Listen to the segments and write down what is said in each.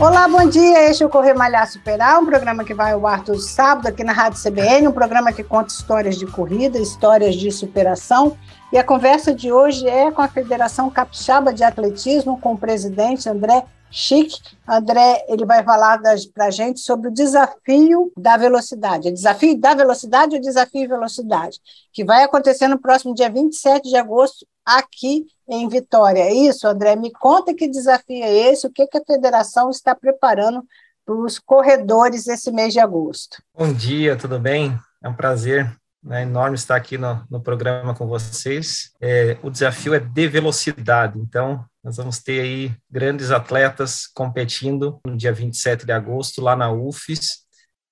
Olá, bom dia. Este é o Correr Malhar Superar, um programa que vai ao ar todo sábado aqui na Rádio CBN, um programa que conta histórias de corrida, histórias de superação. E a conversa de hoje é com a Federação Capixaba de Atletismo, com o presidente André Chique. André, ele vai falar para a gente sobre o desafio da velocidade. É desafio da velocidade ou desafio velocidade? Que vai acontecer no próximo dia 27 de agosto, aqui em Vitória. É isso, André? Me conta que desafio é esse, o que, que a federação está preparando para os corredores esse mês de agosto. Bom dia, tudo bem? É um prazer né, enorme estar aqui no, no programa com vocês. É, o desafio é de velocidade, então nós vamos ter aí grandes atletas competindo no dia 27 de agosto lá na UFES.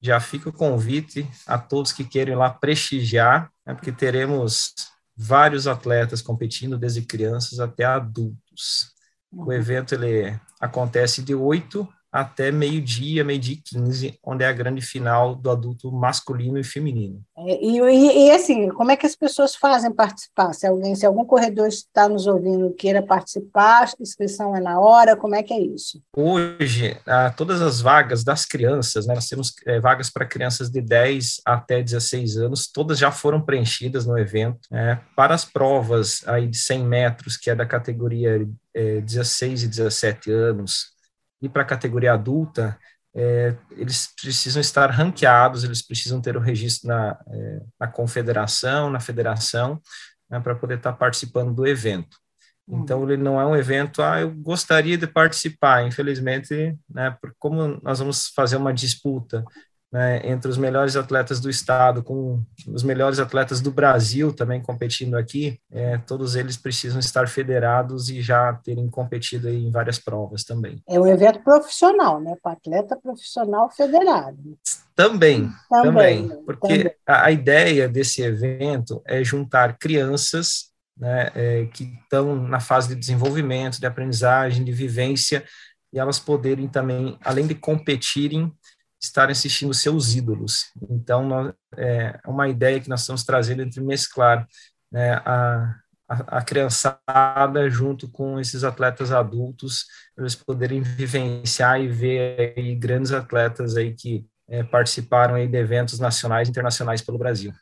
Já fica o convite a todos que querem lá prestigiar, né, porque teremos vários atletas competindo, desde crianças até adultos. O uhum. evento ele acontece de 8 até meio-dia, meio-dia e 15, onde é a grande final do adulto masculino e feminino. É, e, e, e, assim, como é que as pessoas fazem participar? Se alguém, se algum corredor está nos ouvindo queira participar, a inscrição é na hora, como é que é isso? Hoje, todas as vagas das crianças, né, nós temos é, vagas para crianças de 10 até 16 anos, todas já foram preenchidas no evento. Né, para as provas aí de 100 metros, que é da categoria é, 16 e 17 anos, e para a categoria adulta, é, eles precisam estar ranqueados, eles precisam ter o registro na, é, na confederação, na federação, né, para poder estar participando do evento. Então, ele não é um evento, ah, eu gostaria de participar, infelizmente, né, como nós vamos fazer uma disputa né, entre os melhores atletas do estado, com os melhores atletas do Brasil também competindo aqui, é, todos eles precisam estar federados e já terem competido em várias provas também. É um evento profissional, né, para atleta profissional federado. Também, também, também porque também. A, a, ideia desse evento é juntar crianças né, é, que estão na fase de desenvolvimento, de aprendizagem, de vivência, e elas poderem também, além de competirem, estarem assistindo seus ídolos. Então, é uma ideia que nós estamos trazendo entre mesclar né, a, a, a criançada junto com esses atletas adultos, eles poderem vivenciar e ver aí grandes atletas aí que é, participaram aí de eventos nacionais e internacionais pelo Brasil.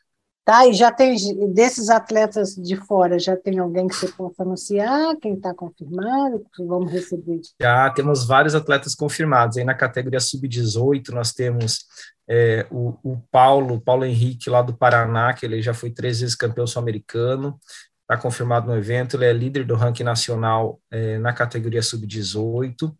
Tá, e já tem, desses atletas de fora, já tem alguém que você possa anunciar, quem está confirmado, vamos receber? Já temos vários atletas confirmados, aí na categoria sub-18 nós temos é, o, o, Paulo, Paulo Henrique lá do Paraná, que ele já foi três vezes campeão sul-americano, está confirmado no evento, ele é líder do ranking nacional é, na categoria sub-18,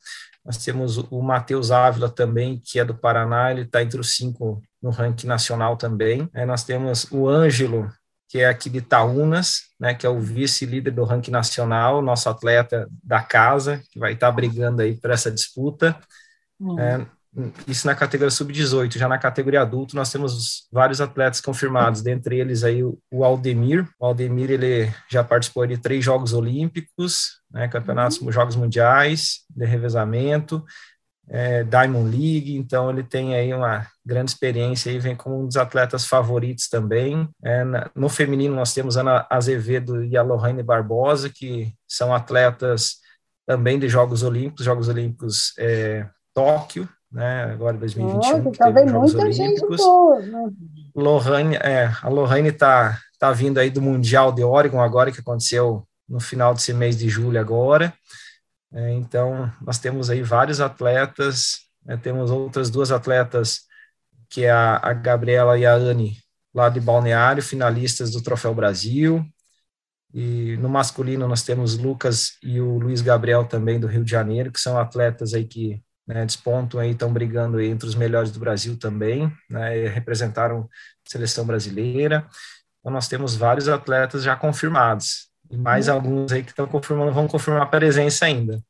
nós temos o Matheus Ávila também, que é do Paraná, ele está entre os cinco no ranking nacional também. Aí nós temos o Ângelo, que é aqui de Itaúnas, né, que é o vice-líder do ranking nacional, nosso atleta da casa, que vai estar tá brigando aí por essa disputa. Hum. É, isso na categoria sub-18. Já na categoria adulto, nós temos vários atletas confirmados, dentre eles aí o Aldemir. O Aldemir, ele já participou de três Jogos Olímpicos, né, campeonatos, uhum. Jogos Mundiais de revezamento, é, Diamond League, então ele tem aí uma grande experiência e vem como um dos atletas favoritos também. É, no feminino nós temos Ana Azevedo e a Lohane Barbosa, que são atletas também de Jogos Olímpicos, Jogos Olímpicos é, Tóquio, né, agora 2021, Nossa, que teve Jogos Olímpicos. Boa, né? Lohane, é, a Lohane está tá vindo aí do Mundial de Oregon agora, que aconteceu no final desse mês de julho agora. É, então, nós temos aí vários atletas, né, temos outras duas atletas, que é a, a Gabriela e a Anne, lá de Balneário, finalistas do Troféu Brasil. E no masculino nós temos Lucas e o Luiz Gabriel também do Rio de Janeiro, que são atletas aí que né, despontam aí, estão brigando aí entre os melhores do Brasil também, né, representaram a seleção brasileira. Então nós temos vários atletas já confirmados e mais uhum. alguns aí que estão confirmando, vão confirmar a presença ainda.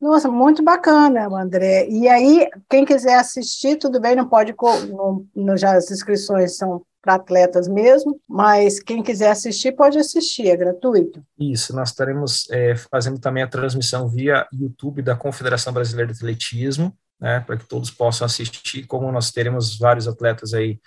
Nossa, muito bacana, André. E aí, quem quiser assistir, tudo bem, não pode, não, não, já as inscrições são para atletas mesmo, mas quem quiser assistir pode assistir, é gratuito. Isso, nós estaremos é, fazendo também a transmissão via YouTube da Confederação Brasileira de Atletismo, né, para que todos possam assistir, como nós teremos vários atletas aí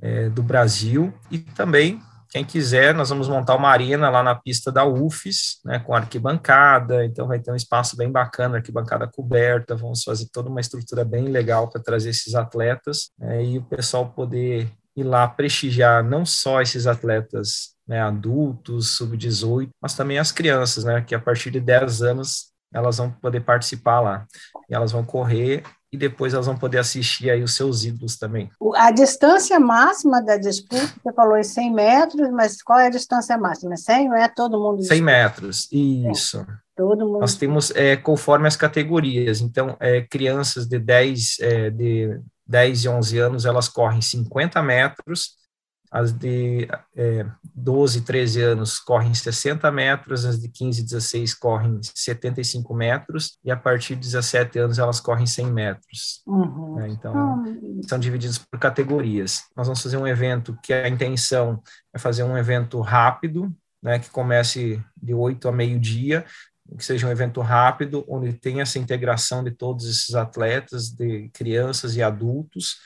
é, do Brasil, e também quem quiser, nós vamos montar uma arena lá na pista da UFES, né, com arquibancada, então vai ter um espaço bem bacana, arquibancada coberta, vamos fazer toda uma estrutura bem legal para trazer esses atletas é, e o pessoal poder ir lá prestigiar não só esses atletas né, adultos, sub-18, mas também as crianças, né, que a partir de 10 anos elas vão poder participar lá. E elas vão correr e depois elas vão poder assistir aí os seus ídolos também. A distância máxima da disputa, você falou em 100 metros, mas qual é a distância máxima? 100 não é todo mundo? 100 metros, isso. É, todo mundo. Nós temos, é, conforme as categorias, então, é, crianças de 10, é, de 10 e 11 anos, elas correm 50 metros, as de é, 12, 13 anos correm 60 metros, as de 15 e 16 correm 75 metros, e a partir de 17 anos elas correm 100 metros. Uhum. Né? Então, uhum. são divididos por categorias. Nós vamos fazer um evento que a intenção é fazer um evento rápido, né, que comece de 8 a meio-dia, que seja um evento rápido, onde tenha essa integração de todos esses atletas, de crianças e adultos,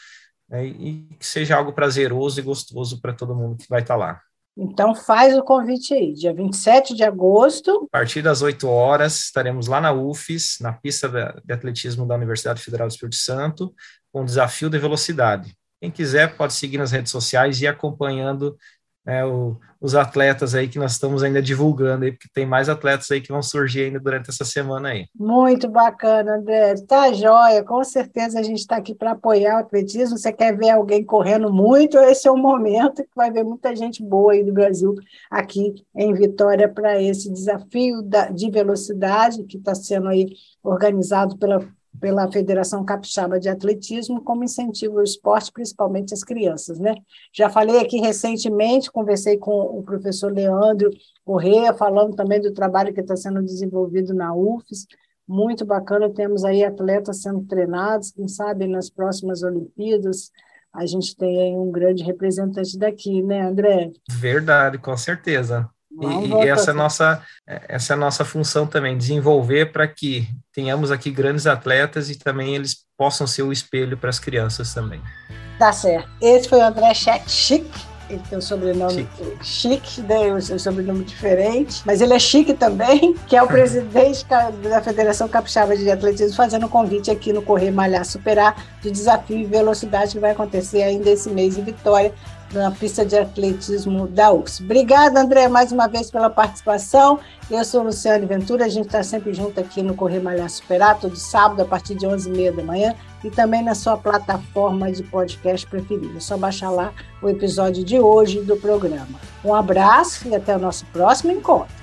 né, e que seja algo prazeroso e gostoso para todo mundo que vai estar tá lá. Então faz o convite aí, dia 27 de agosto. A partir das 8 horas, estaremos lá na UFES, na pista de atletismo da Universidade Federal do Espírito Santo, com o desafio de velocidade. Quem quiser pode seguir nas redes sociais e ir acompanhando né, o, os atletas aí que nós estamos ainda divulgando aí, porque tem mais atletas aí que vão surgir ainda durante essa semana aí. Muito bacana, André. Tá joia, com certeza a gente está aqui para apoiar o atletismo. Você quer ver alguém correndo muito, esse é o momento que vai ver muita gente boa aí do Brasil aqui em Vitória para esse desafio da, de velocidade que está sendo aí organizado pela pela Federação Capixaba de Atletismo como incentivo ao esporte, principalmente as crianças, né? Já falei aqui recentemente, conversei com o professor Leandro Correia, falando também do trabalho que está sendo desenvolvido na UFES, muito bacana, temos aí atletas sendo treinados, quem sabe nas próximas Olimpíadas, a gente tem aí um grande representante daqui, né, André? Verdade, com certeza. E, e essa, é nossa, essa é a nossa função também, desenvolver para que tenhamos aqui grandes atletas e também eles possam ser o espelho para as crianças também. Tá certo. Esse foi o André Chic, ele tem um sobrenome chique, chique né? um sobrenome diferente, mas ele é chique também, que é o presidente da Federação Capixaba de Atletismo, fazendo um convite aqui no Correr Malhar Superar, do desafio e velocidade que vai acontecer ainda esse mês em Vitória, na pista de atletismo da UFS. Obrigada, André, mais uma vez pela participação. Eu sou Luciane Ventura, a gente está sempre junto aqui no Correr Malhar Superar, todo sábado, a partir de 11h30 da manhã, e também na sua plataforma de podcast preferida. É só baixar lá o episódio de hoje do programa. Um abraço e até o nosso próximo encontro.